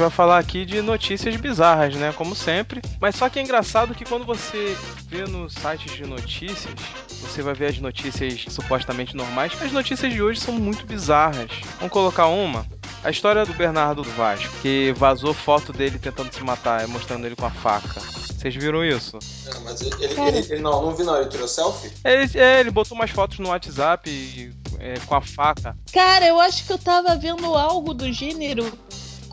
Gente vai falar aqui de notícias bizarras, né? Como sempre. Mas só que é engraçado que quando você vê nos sites de notícias, você vai ver as notícias supostamente normais. As notícias de hoje são muito bizarras. Vamos colocar uma. A história do Bernardo do Vasco, que vazou foto dele tentando se matar, mostrando ele com a faca. Vocês viram isso? Não, mas ele, ele, ele, ele não, não vi não, ele tirou selfie? Ele, é, ele botou umas fotos no WhatsApp e, é, com a faca. Cara, eu acho que eu tava vendo algo do gênero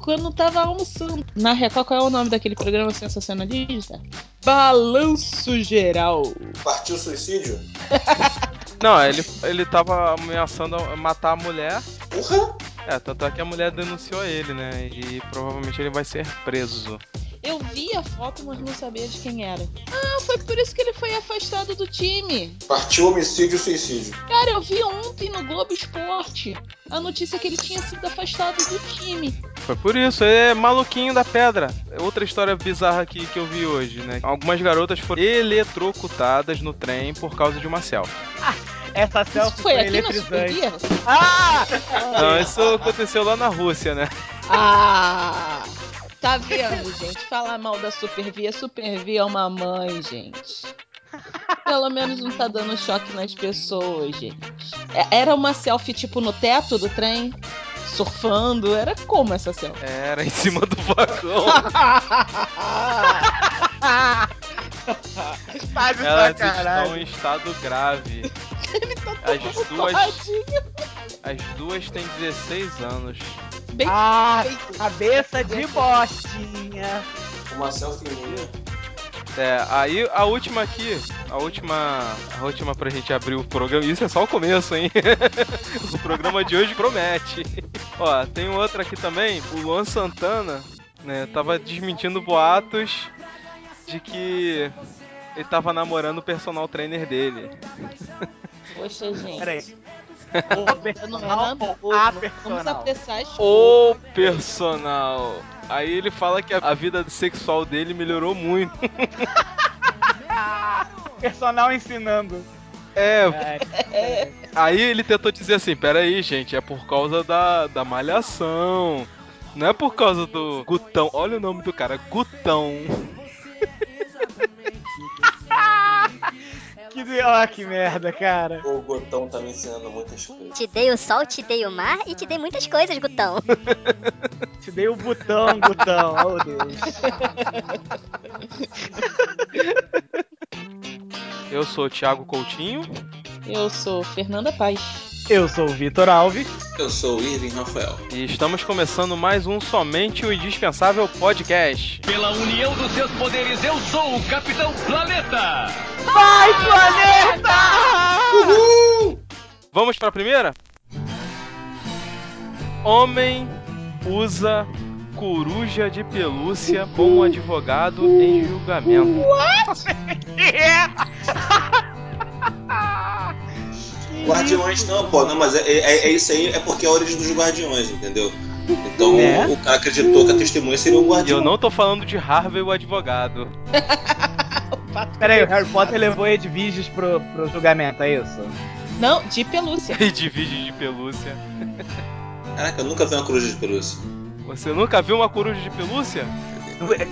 quando tava almoçando. Na Record, qual é o nome daquele programa sensacionalista? Balanço Geral. Partiu suicídio? Não, ele, ele tava ameaçando matar a mulher. Porra! É, tanto é que a mulher denunciou ele, né? E provavelmente ele vai ser preso. Eu vi a foto, mas não sabia de quem era. Ah, foi por isso que ele foi afastado do time. Partiu homicídio suicídio. Cara, eu vi ontem no Globo Esporte a notícia que ele tinha sido afastado do time. Foi por isso, é maluquinho da pedra. É Outra história bizarra aqui que eu vi hoje, né? Algumas garotas foram eletrocutadas no trem por causa de uma selfie. Essa Isso selfie foi foi aqui na eletrizante. Ah! Não, isso aconteceu lá na Rússia, né? Ah! Tá vendo, gente? Falar mal da Supervia. Supervia é uma mãe, gente. Pelo menos não tá dando choque nas pessoas, gente. É- Era uma selfie tipo no teto do trem? Surfando? Era como essa selfie? Era em cima do vagão. De Elas estão sacanagem. em estado grave. Tá As duas, as duas têm 16 anos. Bem Ah, feito. cabeça de bostinha. Uma selfie minha. É, aí a última aqui, a última, a última pra gente abrir o programa, isso é só o começo, hein? o programa de hoje promete. Ó, tem outra aqui também, o Luan Santana, né, tava desmentindo boatos de que ele tava namorando o personal trainer dele. Poxa, gente. Peraí. O personal nada ou a Vamos personal? apressar as O personal. Aí ele fala que a, a vida sexual dele melhorou muito. Personal ensinando. É, É, Aí ele tentou dizer assim: peraí, gente, é por causa da, da malhação. Não é por causa do Gutão. Olha o nome do cara, Gutão. que, ó, que merda, cara. O Gotão tá me ensinando muitas coisas. Te dei o sol, te dei o mar e te dei muitas coisas, Gutão. Te dei o botão, Gutão. Oh, Deus. Eu sou o Thiago Coutinho. Eu sou Fernanda Paz. Eu sou o Vitor Alves. Eu sou o Irving Rafael. E estamos começando mais um Somente o Indispensável Podcast. Pela união dos seus poderes, eu sou o Capitão Planeta! Vai, planeta! Vamos pra primeira? Homem usa coruja de pelúcia como advogado em julgamento. Guardiões não, pô, não, mas é, é, é isso aí, é porque é a origem dos guardiões, entendeu? Então É? o, o cara acreditou que a testemunha seria um E guardião. eu não tô falando de Harvey o advogado. Peraí, o Harry Potter levou Edviges pro, pro julgamento, é isso? Não, de pelúcia. E divide de pelúcia. Caraca, eu nunca vi uma coruja de pelúcia. Você nunca viu uma coruja de pelúcia?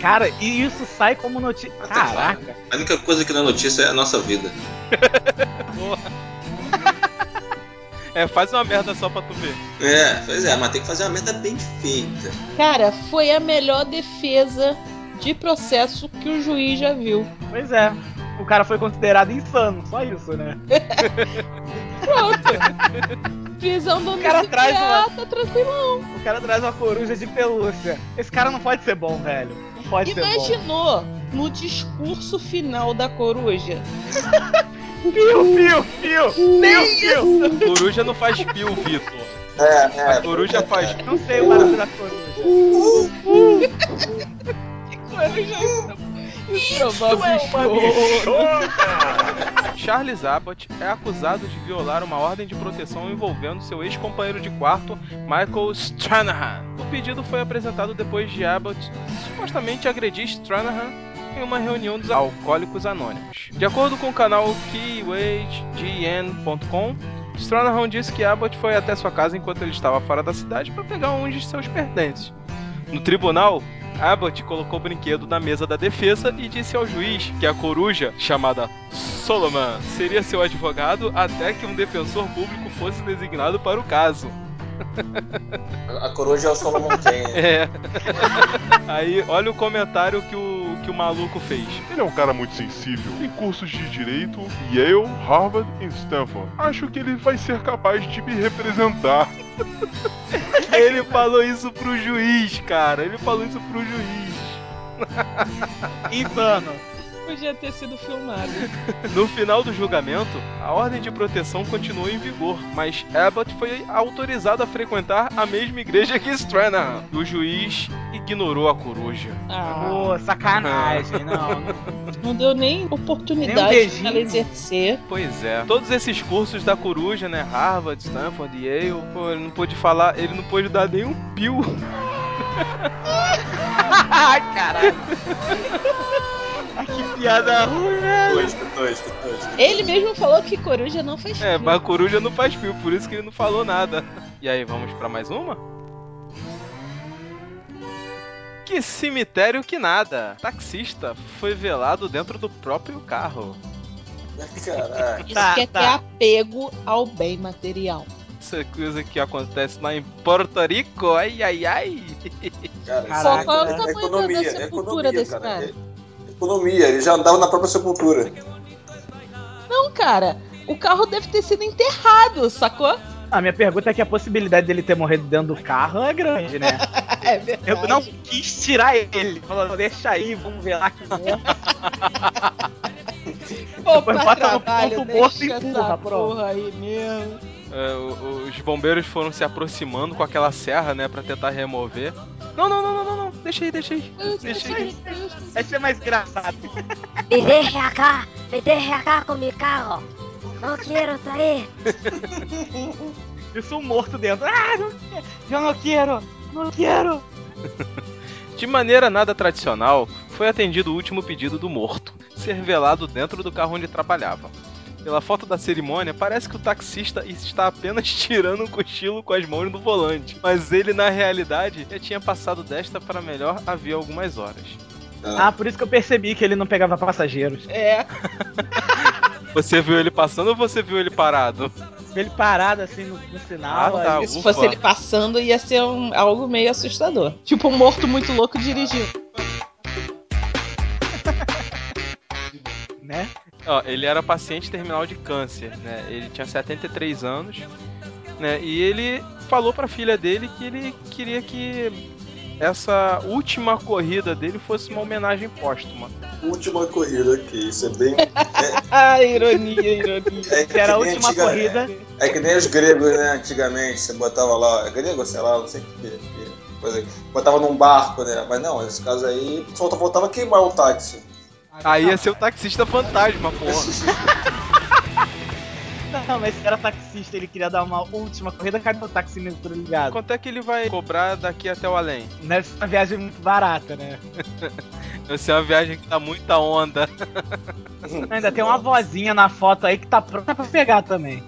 Cara, e isso sai como notícia. Caraca. A única coisa que não é notícia é a nossa vida. É, faz uma merda só pra tu ver. É, pois é, mas tem que fazer uma merda bem feita. Cara, foi a melhor defesa de processo que o juiz já viu. Pois é. O cara foi considerado insano, só isso, né? Pronto. Prisão O cara traz uma- domiciliar, tá tranquilão. O cara traz uma coruja de pelúcia. Esse cara não pode ser bom, velho. Não pode ser bom. Imaginou no discurso final da coruja? Fio, fio, fio! Nem fio! Coruja não faz pio, Vitor. É, é. A coruja faz. Não sei o barulho da coruja. Coruja Isso é uma Charles Abbott é acusado de violar uma ordem de proteção envolvendo seu ex-companheiro de quarto, Michael Stranahan. O pedido foi apresentado depois de Abbott supostamente agredir Stranahan em uma reunião dos alcoólicos anônimos. De acordo com o canal KeyWageGN.com, Stranahan disse que Abbott foi até sua casa enquanto ele estava fora da cidade para pegar um de seus pertences. No tribunal, Abbott colocou o brinquedo na mesa da defesa e disse ao juiz que a coruja, chamada Solomon, seria seu advogado até que um defensor público fosse designado para o caso. A coruja é o Solomon Kane. É. Aí, olha o comentário que o, que o maluco fez. Ele é um cara muito sensível. Tem cursos de direito, Yale, Harvard e Stanford. Acho que ele vai ser capaz de me representar. Ele falou isso pro juiz, cara. Ele falou isso pro juiz. Insano. Podia ter sido filmado. No final do julgamento, a ordem de proteção continuou em vigor, mas Abbott foi autorizado a frequentar a mesma igreja que Stranahan. E o juiz ignorou a coruja. Ah, Pô, sacanagem, não. não. não deu nem Nem um oportunidade pra ela exercer. Pois é. Todos esses cursos da coruja, né? Harvard, Stanford, Yale, pô, ele não pôde falar, ele não pôde dar nenhum pio. Ai, caralho. Ai, que piada ruim, velho. Tosco, tosco, tosco. Ele mesmo falou que coruja não faz É, fio. mas a coruja não faz pio, por isso que ele não falou nada. E aí, vamos pra mais uma? Que cemitério que nada! Taxista foi velado dentro do próprio carro. Caraca. Isso Tá, que é tá. ter apego ao bem material. Essa coisa que acontece lá em Porto Rico, ai ai ai. Cara, Caraca. Qual é o é, tamanho é economia, da é sepultura economia, desse cara. cara? Economia, ele já andava na própria sepultura. Não, cara, o carro deve ter sido enterrado, sacou? A minha pergunta é que a possibilidade dele ter morrido dentro do carro é grande, né? É verdade. Eu não quis tirar ele. Falou, deixa aí, vamos ver lá que. Pô, Depois bota no ponto morto e empurra, porra aí mesmo. O- os bombeiros foram se aproximando com aquela serra, né, pra tentar remover. Não, não, não, não, não, não. Deixa aí, deixa aí. Deixa aí. Esse é mais engraçado. Me deje acá, me deje acá com mi carro. No quiero sair. Isso um morto dentro. Ah, não quero. Eu não quero. Não quero. De maneira nada tradicional, foi atendido o último pedido do morto, ser velado dentro do carro onde trabalhava. Pela foto da cerimônia, parece que o taxista está apenas tirando um cochilo com as mãos no volante, mas ele na realidade já tinha passado desta para melhor havia algumas horas. Ah, por isso que eu percebi que ele não pegava passageiros. É, Você viu ele passando ou você viu ele parado? Ele parado assim no, no sinal. Ah, tá. aí- se Ufa. fosse ele passando, ia ser um- algo meio assustador. Tipo um morto muito louco dirigindo. né? Ó, ele era paciente terminal de câncer, né? Ele tinha 73 anos, né? E ele falou pra filha dele que ele queria que essa última corrida dele fosse uma homenagem póstuma. Última corrida aqui, isso é bem. Ah, ironia, ironia. É, Que era a última antiga- corrida. É que nem os gregos, né? Antigamente, você botava lá, é grego, sei lá, não sei o que, que coisa. Botava num barco, né? Mas não, nesse caso aí, só voltava a queimar o táxi. Aí ia ser o taxista fantasma, porra. Não, mas se era taxista, ele queria dar uma última corrida, cadê o taxímetro ligado? Quanto é que ele vai cobrar daqui até o além? Deve ser uma viagem muito barata, né? Vai ser uma viagem que tá muita onda. Ainda tem uma vozinha na foto aí que tá pronta pra pegar também.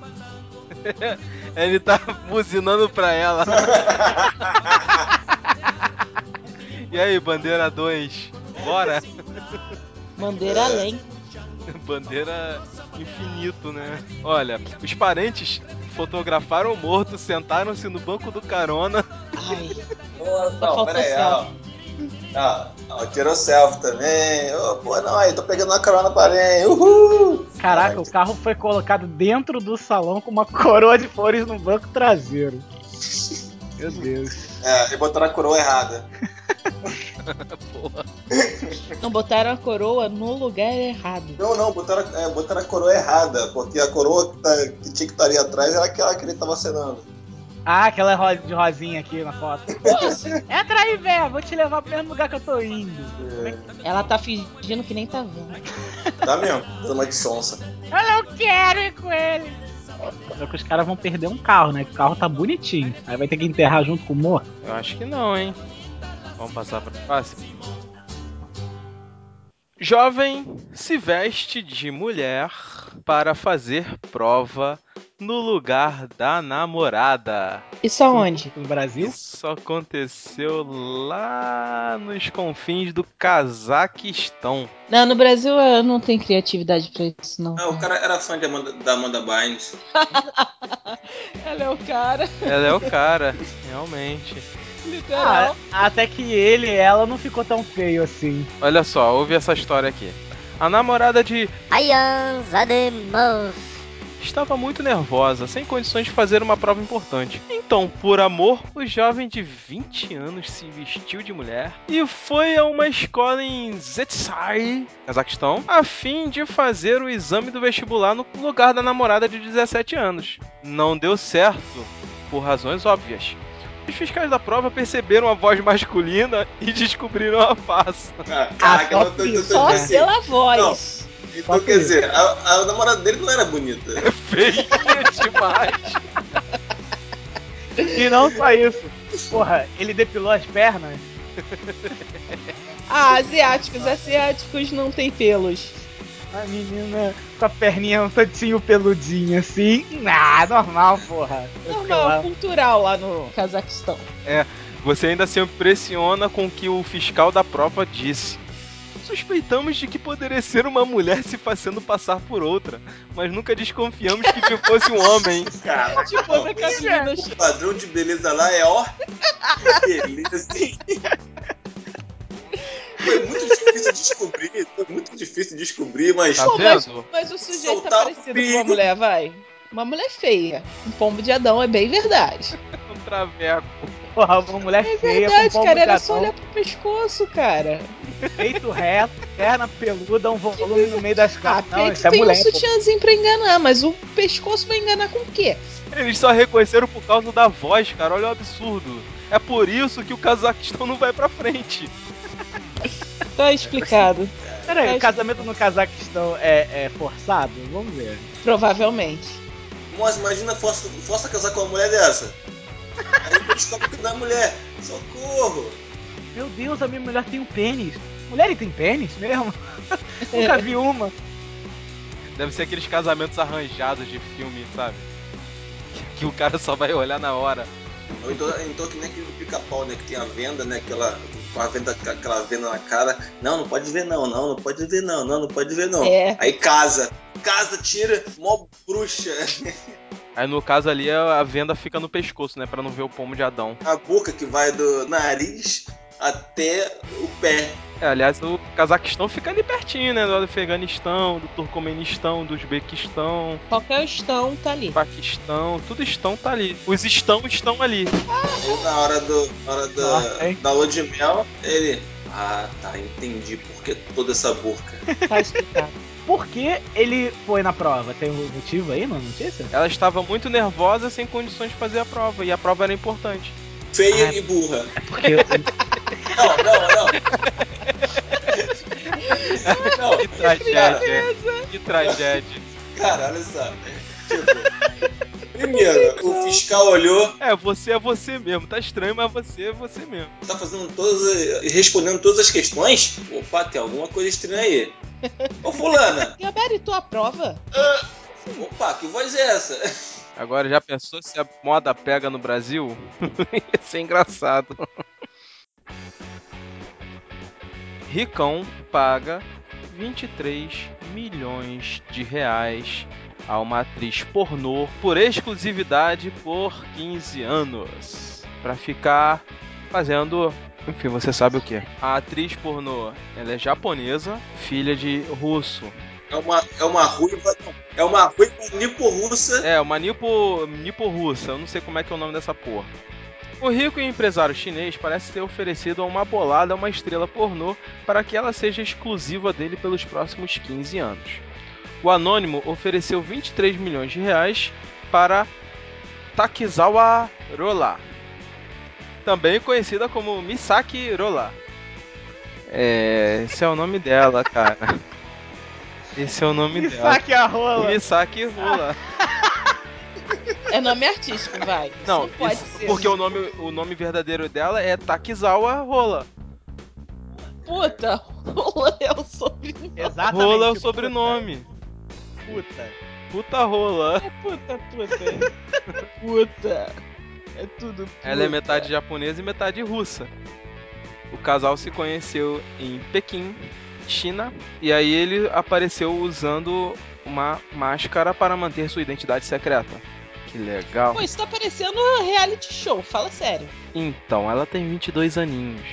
Ele tá buzinando pra ela. E aí, bandeira 2? Bora? Bandeira além. Bandeira infinito, né? Olha, os parentes fotografaram o morto, sentaram-se no banco do carona. Ai, Não, faltou peraí, céu. ó. Ah, ó, tirou selfie também. Ô, pô, não, aí, tô pegando uma carona pra além. Uhul! Caraca, o carro foi colocado dentro do salão com uma coroa de flores no banco traseiro. Meu Deus. É, e botaram a coroa errada. Porra. Não botaram a coroa no lugar errado. Não, não, botaram, é, botaram a coroa errada, porque a coroa que, tá- que tinha que estar ali atrás era aquela que ele tava acenando. Ah, aquela de rosinha aqui na foto. Entra aí, velho, vou te levar pro mesmo lugar que eu tô indo. ela tá fingindo que nem tá vendo. Tá mesmo, dando uma de sonsa. Eu não quero ir com ele. Só que os caras vão perder um carro, né? Que o carro tá bonitinho. Aí vai ter que enterrar junto com o morto. Eu acho que não, hein? Vamos passar pra próxima. Jovem se veste de mulher para fazer prova no lugar da namorada. Isso aonde? No Brasil. Isso aconteceu lá nos confins do Cazaquistão. Não, no Brasil eu não tenho criatividade pra isso, não. Ah, o cara era fã de Amanda, da Amanda Bynes. Ela é o cara, Ela é o cara, realmente. Literal. Ah, até que ele e ela não ficou tão feio assim. Olha só, ouve essa história aqui. A namorada de Aians ademos. estava muito nervosa, sem condições de fazer uma prova importante. Então, por amor, o jovem de 20 anos se vestiu de mulher e foi a uma escola em Zetsai, Cazaquistão, a fim de fazer o exame do vestibular no lugar da namorada de 17 anos. Não deu certo, por razões óbvias. Os fiscais da prova perceberam a voz masculina e descobriram a farsa. Ah, caraca, eu tô, tô, tô, Só assim. pela voz. Então, Só quer dizer, a, a namorada dele não era bonita. Feia demais. E não só isso. Porra, ele depilou as pernas. Ah, asiáticos, asiáticos não tem pelos. A menina com a perninha um tantinho peludinha assim. Ah, normal, porra. Normal, cultural lá no Cazaquistão. Você ainda se impressiona com o que o fiscal da prova disse. Suspeitamos de que poderia ser uma mulher se fazendo passar por outra, mas nunca desconfiamos que que fosse um homem. Caraca, Tipo, não. o padrão de beleza lá é ó. Beleza, assim. Foi muito difícil descobrir, foi muito difícil descobrir, mas. Tá Pô, mas, mas o sujeito tá parecido com uma mulher, vai. Uma mulher feia. Um pombo de Adão é bem verdade. Um traveco. Porra, uma mulher É feia verdade, com cara. Era pombo só olhar pro pescoço, cara. peito reto, perna peluda, um volume no meio das Ah, costas. Não, isso é tem mulher. um sutiãzinho pra enganar, mas o pescoço vai enganar com o quê? Eles só reconheceram por causa da voz, cara. Olha o absurdo. É por isso que o Cazaquistão não vai pra frente. Tá explicado. Peraí, o casamento no Cazaquistão é, é forçado? Vamos ver. Provavelmente. Mas imagina, força, força casar com uma mulher dessa. Aí tu descobre que não é mulher. Socorro! Meu Deus, a minha mulher tem um pênis. Mulher tem pênis mesmo? Nunca vi uma. Deve ser aqueles casamentos arranjados de filme, sabe? Que o cara só vai olhar na hora. Ou então, então que nem aquele pica-pau, né? Que tem a venda, né? Aquela, com a venda, com aquela venda na cara. Não, não pode ver não, não, não pode ver não, não, não pode ver não. É. Aí casa. Casa, tira, mó bruxa. Aí no caso ali a a venda fica no pescoço, né? Pra não ver o pomo de Adão. A boca que vai do nariz até o pé. É, aliás, o Cazaquistão fica ali pertinho, né? Do Afeganistão, do Turcomenistão, do Uzbequistão, Qualquer estão tá ali. Paquistão, tudo estão tá ali. Os estão estão ali. Aí na hora do. Na hora do, Nossa, hein? da lua de mel, ele. Ah, tá, entendi por que toda essa boca. Tá explicado. Por que ele foi na prova? Tem um motivo aí na notícia? Ela estava muito nervosa, sem condições de fazer a prova, e a prova era importante. Feia Ah. e burra. Porque Não, não, não. Não, Que tragédia. Que tragédia. cara, olha só. Tipo, primeiro, o fiscal olhou, É, você é você mesmo. Tá estranho, mas você é você mesmo. tá fazendo todas. as- respondendo todas as questões. Opa, tem alguma coisa estranha aí. Ô fulana, Gabaritou a prova? opa, que voz é essa? Agora já pensou se a moda pega no Brasil? Ia ser engraçado. Ricão paga 23 milhões de reais a uma atriz pornô por exclusividade por 15 anos. Pra ficar fazendo Enfim, você sabe o que. A atriz pornô, ela é japonesa, filha de russo. É uma, é uma ruiva. É uma ruiva nipo-russa. É, uma nipo, nipo-russa, eu não sei como é que é o nome dessa porra. O rico empresário chinês parece ter oferecido a uma bolada uma estrela pornô para que ela seja exclusiva dele pelos próximos 15 anos. O anônimo ofereceu 23 milhões de reais para Takizawa Rola, também conhecida como Misaki Rola. É, esse é o nome dela, cara. Esse é o nome Me dela. a rola. Misaki Rola. É nome artístico, vai. Isso Não, não pode isso- ser. porque o nome, o nome verdadeiro dela é Takizawa Rola. Puta, rola é o sobrenome. Exatamente. Rola é o sobrenome. Puta. Puta rola. É puta, puta. puta. É tudo puta. Ela é metade japonesa e metade russa. O casal se conheceu em Pequim, China, e aí ele apareceu usando uma máscara para manter sua identidade secreta. Que legal. Pô, isso tá parecendo um reality show, fala sério. Então, ela tem 22 aninhos.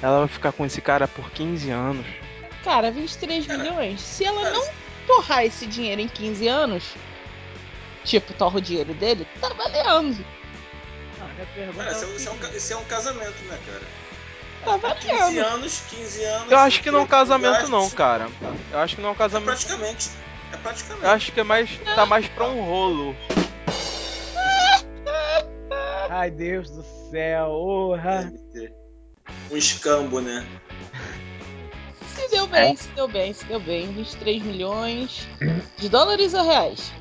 Ela vai ficar com esse cara por 15 anos. Cara, 23 Cara, milhões. Se ela não torrar esse dinheiro em 15 anos, tipo, torra o dinheiro dele, tá valendo. Pergunta Cara, é isso, é, isso é um, isso é um casamento, né, cara? Tá 15 valendo. anos, 15 anos. Eu acho que não é um casamento não, cara. Eu acho que não é um É casamento. praticamente. É praticamente. Eu acho que é mais tá mais pra um rolo. Ai, Deus do céu. Orra. Um escambo, né? Se deu bem, se deu bem, se deu bem. 23 milhões de dólares ou reais?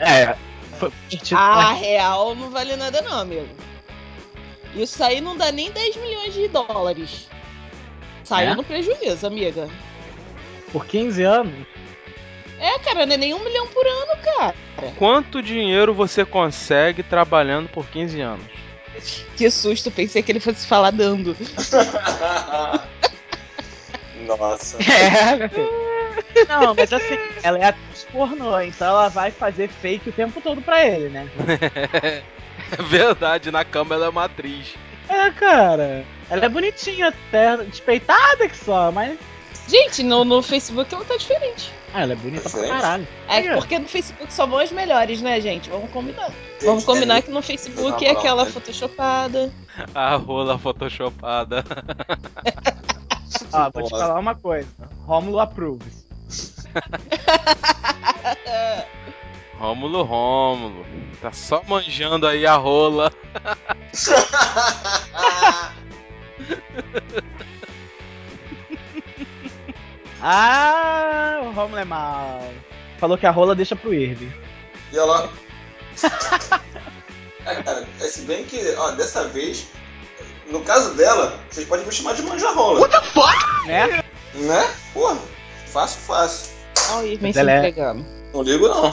É. foi- Ah, real não vale nada não, amigo. Isso aí não dá nem 10 milhões de dólares. Saiu É? no prejuízo, amiga. Por 15 anos? É, cara, não é nem um milhão por ano, cara. Quanto dinheiro você consegue trabalhando por 15 anos? Que susto, pensei que ele fosse falar dando. Nossa. É. Não, mas assim, ela é atriz pornô, então ela vai fazer fake o tempo todo pra ele, né? É verdade, na cama ela é uma atriz. É, cara. Ela é bonitinha até, despeitada que só, mas. Gente, no, no Facebook ela tá diferente. Ah, ela é bonita pra caralho. É ó. porque no Facebook só vão as melhores, né, gente? Vamos combinar. Vamos combinar que no Facebook é aquela não. photoshopada. A rola photoshopada. Ó, vou te falar uma coisa. Rômulo approves. Rômulo, Rômulo. Tá só manjando aí a rola. Ah, o Rômulo é mal. Falou que a rola deixa pro Irving. E ela. É, cara, é, se bem que, ó, dessa vez, no caso dela, vocês podem me chamar de manjarrola. Né? Né? Porra, fácil, fácil. Olha o Irving se é- entregando. Não ligo, não.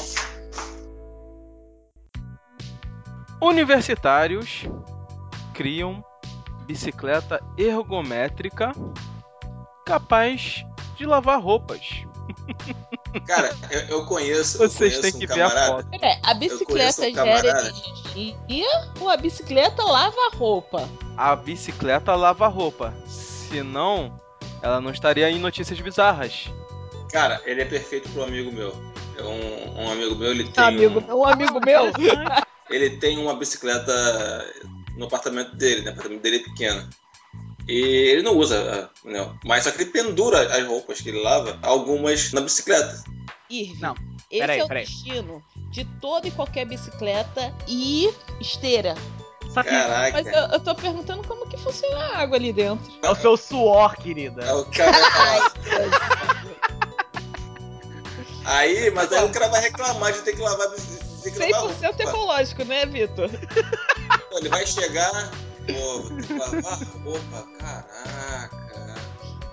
Universitários criam bicicleta ergométrica capaz de lavar roupas. Cara, eu, eu conheço. eu Vocês conheço têm um que ver a foto. Pera, a bicicleta um gera energia ou a bicicleta lava a roupa? A bicicleta lava roupa. Senão, ela não estaria em notícias bizarras. Cara, ele é perfeito pro amigo meu. É um, um amigo meu, ele tem. Amigo, um- um amigo meu. ele tem uma bicicleta no apartamento dele, né? O apartamento dele é pequeno. E ele não usa, né? mas só que ele pendura as roupas que ele lava, algumas na bicicleta. Irving, Não, esse peraí, é o peraí. destino de toda e qualquer bicicleta e esteira. Só que Caraca. Mas eu, eu tô perguntando como que funciona a água ali dentro. é o seu suor, querida. Aí o falar. Aí, mas aí o cara vai reclamar de ter que lavar a bicicleta. de ter que lavar a 100% roupa. ecológico, né, Vitor? Ele vai chegar, pô, lavar a roupa, caraca.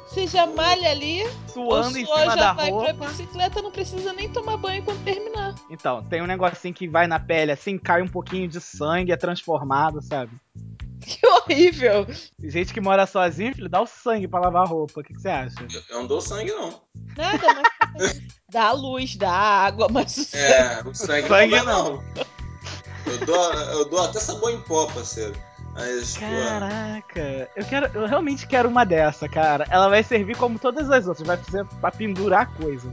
Você já malha ali, Suando o em suor cima já da vai roupa. pra bicicleta, não precisa nem tomar banho quando terminar. Então, tem um negocinho que vai na pele assim, cai um pouquinho de sangue, é transformado, sabe? Que horrível! Gente que mora sozinho, filho, dá o sangue pra lavar a roupa. O que, que você acha? Eu, eu não dou sangue, não. Nada, mas dá a luz, dá a água, mas o sangue É, o sangue, Sangue não. dá, não. Eu dou, eu dou até sabão em pó, parceiro. Mas, pô, Caraca, eu quero, eu realmente quero uma dessa, cara. Ela vai servir como todas as outras, vai ser pra pendurar coisa.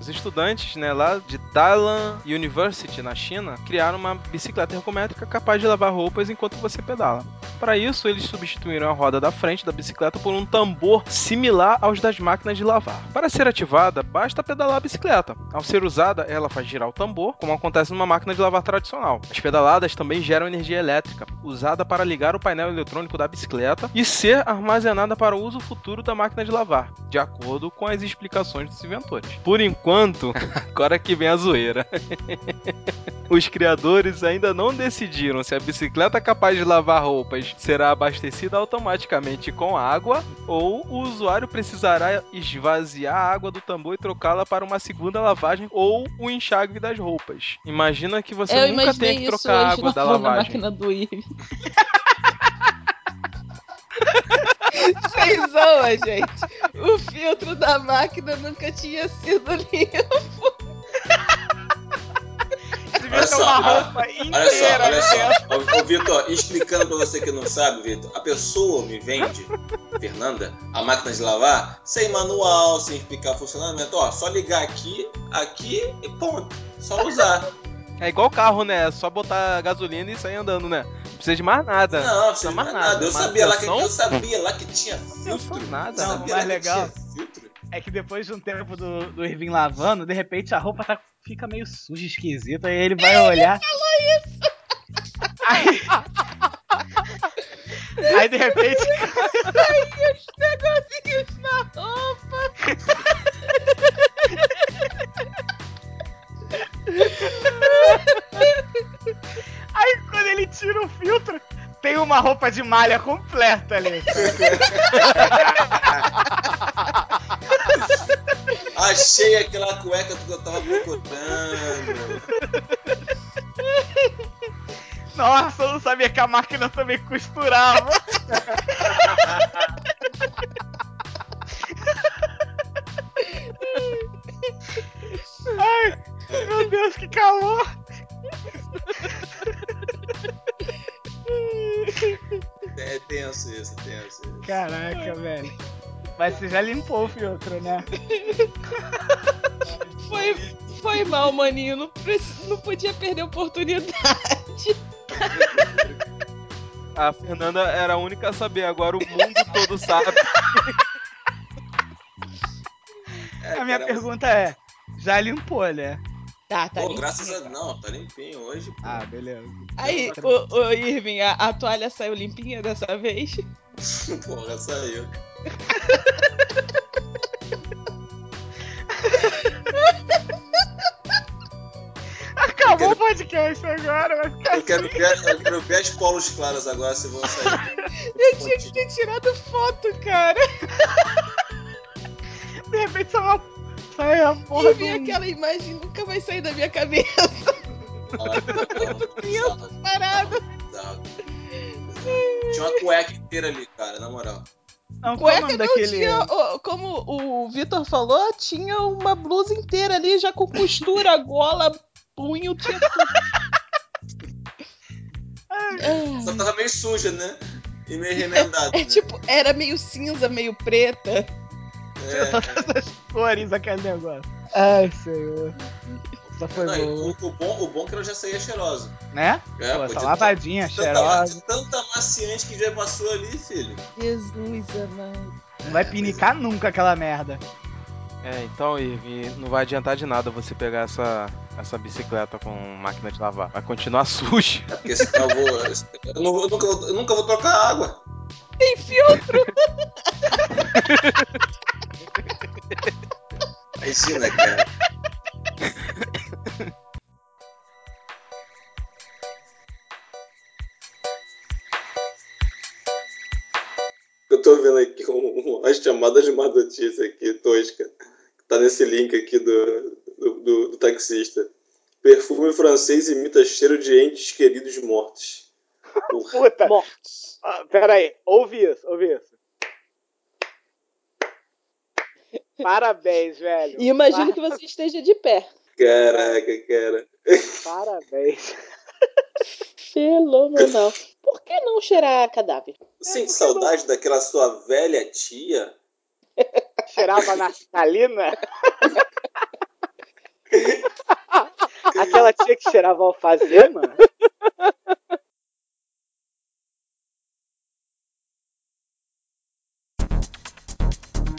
Os estudantes, né, lá de Dalian University, na China, criaram uma bicicleta ergométrica capaz de lavar roupas enquanto você pedala. Para isso, eles substituíram a roda da frente da bicicleta por um tambor similar aos das máquinas de lavar. Para ser ativada, basta pedalar a bicicleta. Ao ser usada, ela faz girar o tambor, como acontece numa máquina de lavar tradicional. As pedaladas também geram energia elétrica, usada para ligar o painel eletrônico da bicicleta e ser armazenada para o uso futuro da máquina de lavar, de acordo com as explicações dos inventores. Por enquanto, agora que vem a zoeira. Os criadores ainda não decidiram se a bicicleta capaz de lavar roupas será abastecida automaticamente com água ou o usuário precisará esvaziar a água do tambor e trocá-la para uma segunda lavagem ou o enxágue das roupas. Imagina que você eu nunca tenha que trocar a água da lavagem. máquina do. Vocês zoam, gente. O filtro da máquina nunca tinha sido limpo. Olha só, uma roupa olha só, olha só. dentro. Ô, ô, Vitor, explicando pra você que não sabe, Vitor, a pessoa me vende, Fernanda, a máquina de lavar sem manual, sem explicar o funcionamento. Ó, só ligar aqui, aqui e ponto. Só usar. É igual carro, né? É só botar gasolina e sair andando, né? Não precisa de mais nada. Não, precisa mais mais nada. Eu Mas sabia, lá que, eu sabia lá que tinha filtro. nada. Eu Não, sabia o lá mais que legal- tinha filtro. É que depois de um tempo do, do Irving lavando, de repente a roupa tá, fica meio suja, esquisita, aí ele vai olhar. Aí, aí de repente. Negocinhos na roupa. Aí quando ele tira o filtro, tem uma roupa de malha completa ali. Achei aquela cueca que eu tava procurando. Nossa, eu não sabia que a máquina também costurava. Ai, meu Deus, que calor! É tenso isso, tenso isso. Caraca, velho. Mas você já limpou o filtro, né? Foi, foi mal, maninho. Não, não podia perder a oportunidade. A Fernanda era a única a saber, agora o mundo todo sabe. É, A minha cara, pergunta é: já limpou, né? Tá, tá Pô, limpinho, graças a tá. Não, tá limpinho hoje. pô. Ah, beleza. Aí, ô, ô Irving, a, a toalha saiu limpinha dessa vez? Porra, saiu. Acabou o podcast agora, vai ficar. Eu quero ver, eu quero ver as polos claras agora se vão sair. Eu tinha que ter tirado foto, cara. De repente sai uma. Sai a porra E do. vi aquela imagem nunca vai sair da minha cabeça. Bizarro, Parado. bizarro. Tinha uma cueca inteira ali. Não, qual é o Cueca nome não daquele. tinha, como o Vitor falou, tinha uma blusa inteira ali, já com costura, gola, punho, tinha tudo. Só É, tava meio suja, né? E meio remendada. é né? tipo, era meio cinza, meio preta. Tinha É, todas as cores aquele negócio. Ai, senhor. Só foi não, bom. o, o bom, o bom é que ela já saía cheirosa. Né? É, Pô, tá de lavadinha, tanta, cheirosa. tanta maciante que já passou ali, filho. Jesus amado. Não vai pinicar nunca aquela merda. É, então, Irving, não vai adiantar de nada você pegar essa, essa bicicleta com máquina de lavar. Vai continuar suja. É porque senão eu vou. Eu, não- eu nunca, vou- eu nunca vou trocar água. Tem filtro. Imagina, cara. Vendo aqui um- uma chamada de má notícia aqui, tosca. que Tá nesse link aqui do, do, do- do taxista. Perfume francês imita cheiro de entes queridos mortos. Puta. Ah, pera aí, ouve isso, ouve isso. Parabéns, velho. E imagino que você esteja de pé. Caraca, cara. Parabéns. Fenomenal. Por que não cheirar cadáver? Sente saudade daquela sua velha tia? Cheirava naftalina? Aquela tia que cheirava alfazema?